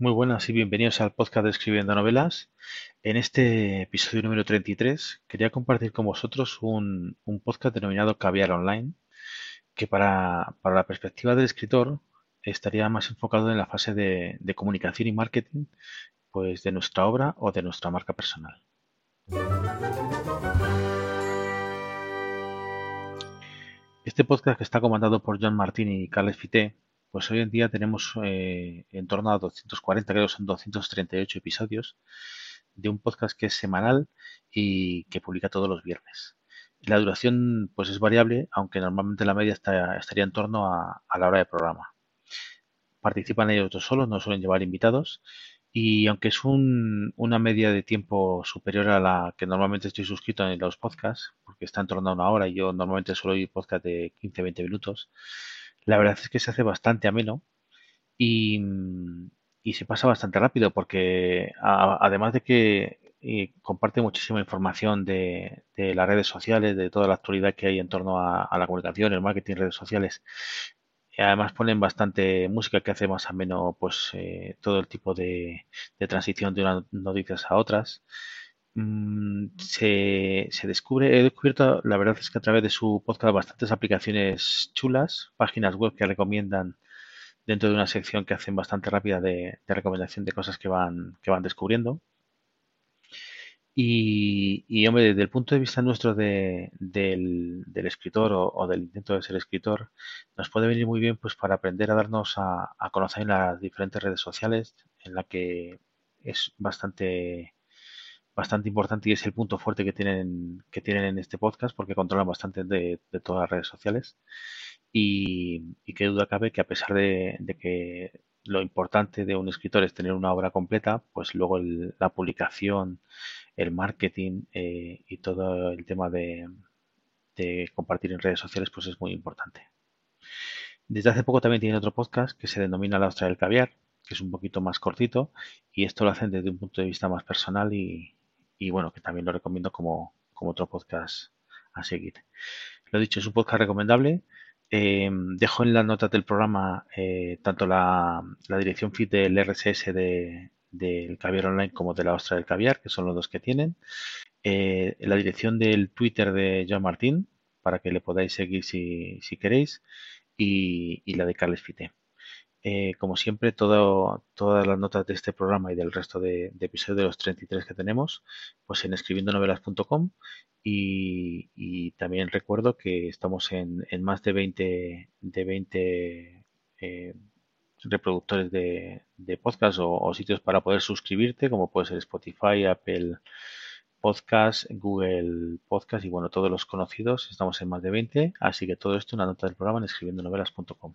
Muy buenas y bienvenidos al podcast de Escribiendo Novelas. En este episodio número 33 quería compartir con vosotros un, un podcast denominado Caviar Online, que para, para, la perspectiva del escritor estaría más enfocado en la fase de, comunicación y marketing pues, de nuestra obra o de nuestra marca personal. Este podcast que está comandado por John Martín y Carles Fité pues hoy en día tenemos eh, en torno a 240, creo que son 238 episodios de un podcast que es semanal y que publica todos los viernes. La duración pues es variable, aunque normalmente la media estaría en torno a, la hora de programa. Participan ellos dos solos, no suelen llevar invitados y aunque es una media de tiempo superior a la que normalmente estoy suscrito en los podcasts, porque está en torno a una hora y yo normalmente suelo oír podcast de 15-20 minutos, la verdad es que se hace bastante ameno y, y se pasa bastante rápido porque además de que eh, comparte muchísima información de, las redes sociales, de toda la actualidad que hay en torno a, la comunicación, el marketing, redes sociales. Además ponen bastante música que hace más ameno pues eh, todo el tipo de transición de unas noticias a otras. Mm, se, descubre, he descubierto, la verdad es que a través de su podcast bastantes aplicaciones chulas, páginas web que recomiendan dentro de una sección que hacen bastante rápida de, recomendación de cosas que van, que van descubriendo. Y, y, hombre, desde el punto de vista nuestro de, del, del, escritor o, del intento de ser escritor, nos puede venir muy bien pues para aprender a darnos a, a conocer en las diferentes redes sociales, en la que es bastante bastante importante y es el punto fuerte que tienen, que tienen en este podcast porque controlan bastante de, todas las redes sociales. Y, y qué duda cabe que a pesar de, que lo importante de un escritor es tener una obra completa, pues luego la publicación, el marketing eh, y todo el tema de, de compartir en redes sociales pues es muy importante. Desde hace poco también tiene otro podcast que se denomina La Ostra del Caviar, que es un poquito más cortito y esto lo hacen desde un punto de vista más personal y, y bueno, que también lo recomiendo como, como otro podcast a seguir. Lo dicho, es un podcast recomendable. Eh, dejo en las notas del programa eh, tanto la, dirección feed del RSS de, del Caviar Online como de la Ostra del Caviar, que son los dos que tienen. Eh, la dirección del Twitter de John Martín, para que le podáis seguir si, si queréis, y, y, la de Carles Fite. Eh, como siempre, todo, todas las notas de este programa y del resto de, episodios de los 33 que tenemos, pues en escribiendonovelas.com y, y también recuerdo que estamos en, en más de 20, de 20 eh, reproductores de, de podcast o, sitios para poder suscribirte, como puede ser Spotify, Apple Podcast, Google Podcast y bueno, todos los conocidos. Estamos en más de 20, así que todo esto una nota del programa en escribiendonovelas.com.